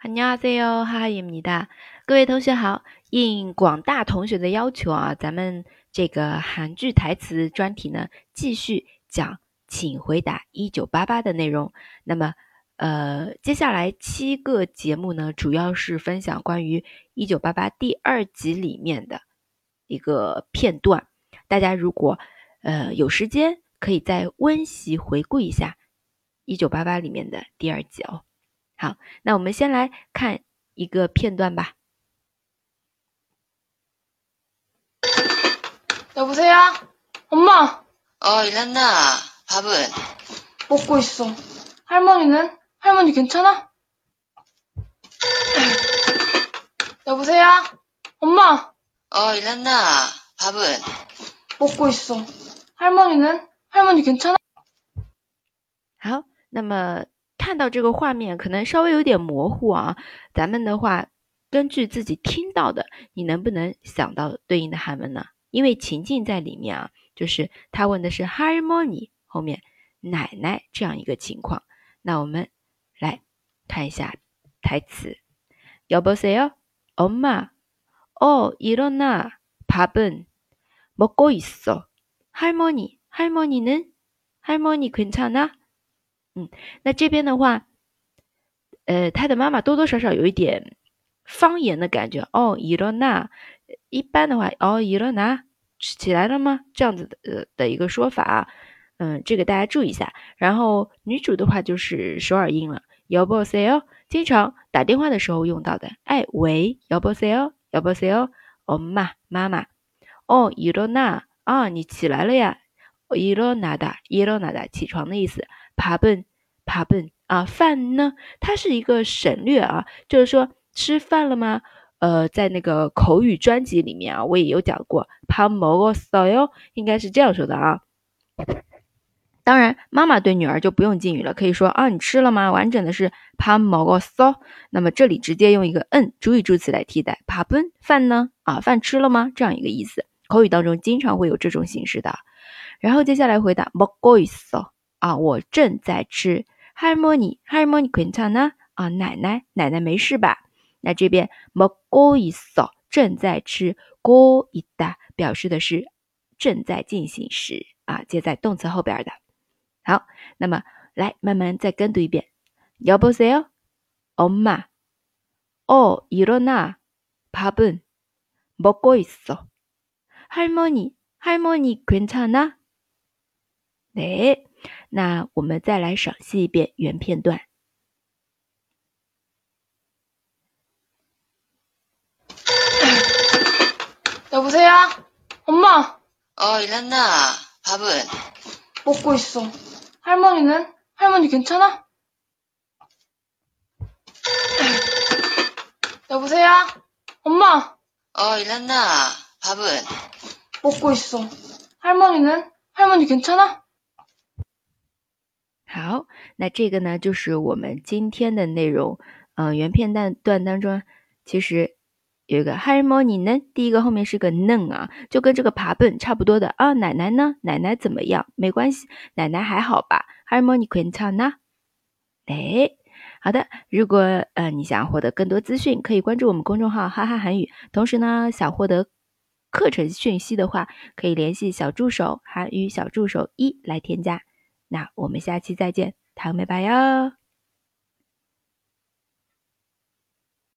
안녕하세요，哈哈입니다。各位同学好，应广大同学的要求啊，咱们这个韩剧台词专题呢，继续讲，请回答一九八八的内容。那么，呃，接下来七个节目呢，主要是分享关于一九八八第二集里面的一个片段。大家如果呃有时间，可以再温习回顾一下一九八八里面的第二集哦。 好，那我们先来看一个片段吧。여보세요엄마어일어나밥은 먹고있어할머니는할머니괜찮아여보세요엄마어일어나밥은 먹고있어할머니는할머니괜찮아好，那么。 看到这个画面可能稍微有点模糊啊，咱们的话根据自己听到的，你能不能想到对应的韩文呢？因为情境在里面啊，就是他问的是 harmony 后面奶奶这样一个情况。那我们来看一下台词：여보세요엄마어일어나밥은먹고있어할머니할머니는할머니괜찮아 嗯，那这边的话，呃，他的妈妈多多少少有一点方言的感觉哦。伊罗娜，一般的话，哦，伊罗娜起来了吗？这样子的呃的一个说法，嗯，这个大家注意一下。然后女主的话就是首尔音了，여보세 요， 经常打电话的时候用到的。哎，喂，여보세 요， 여보세 요， 哦妈，妈妈，哦，伊罗娜啊，你起来了呀？伊罗娜达，伊罗娜达，起床的意思。 爬笨爬笨啊，饭呢，它是一个省略啊，就是说吃饭了吗？呃，在那个口语专辑里面啊，我也有讲过，爬某个少哟，应该是这样说的啊。当然，妈妈对女儿就不用敬语了，可以说啊，你吃了吗？完整的是爬某个少。那么这里直接用一个嗯主语助词来替代，爬笨饭呢？啊，饭吃了吗？这样一个意思。口语当中经常会有这种形式的。然后接下来回答，먹고 있， 啊，我正在吃。할머니할머니괜찮아啊，奶奶，奶奶没事吧？那这边먹고있어正在吃，고있다表示的是正在进行时啊，接在动词后边的。好，那么来慢慢再跟读一遍。여보세요엄마어일어나밥은먹고있어할머니할머니괜찮아 네。 那我们再来赏析一遍原片段。여보세요엄마어일어나밥은먹고있어할머니는할머니괜찮아여보세요엄마어일어나밥은먹고있어할머니는할머니괜찮아 好那这个呢就是我们今天的内容。嗯原片段段当中其实有一个 hi morning 呢第一个后面是个 nen 啊就跟这个爬蹦差不多的。啊奶奶呢？奶奶怎么样？没关系奶奶还好吧？Hi morning queen china 哎好的如果呃你想要获得更多资讯可以关注我们公众号哈哈韩语同时呢想获得课程讯息的话可以联系小助手韩语小助手一来添加。那我们下期再见，糖美白哟。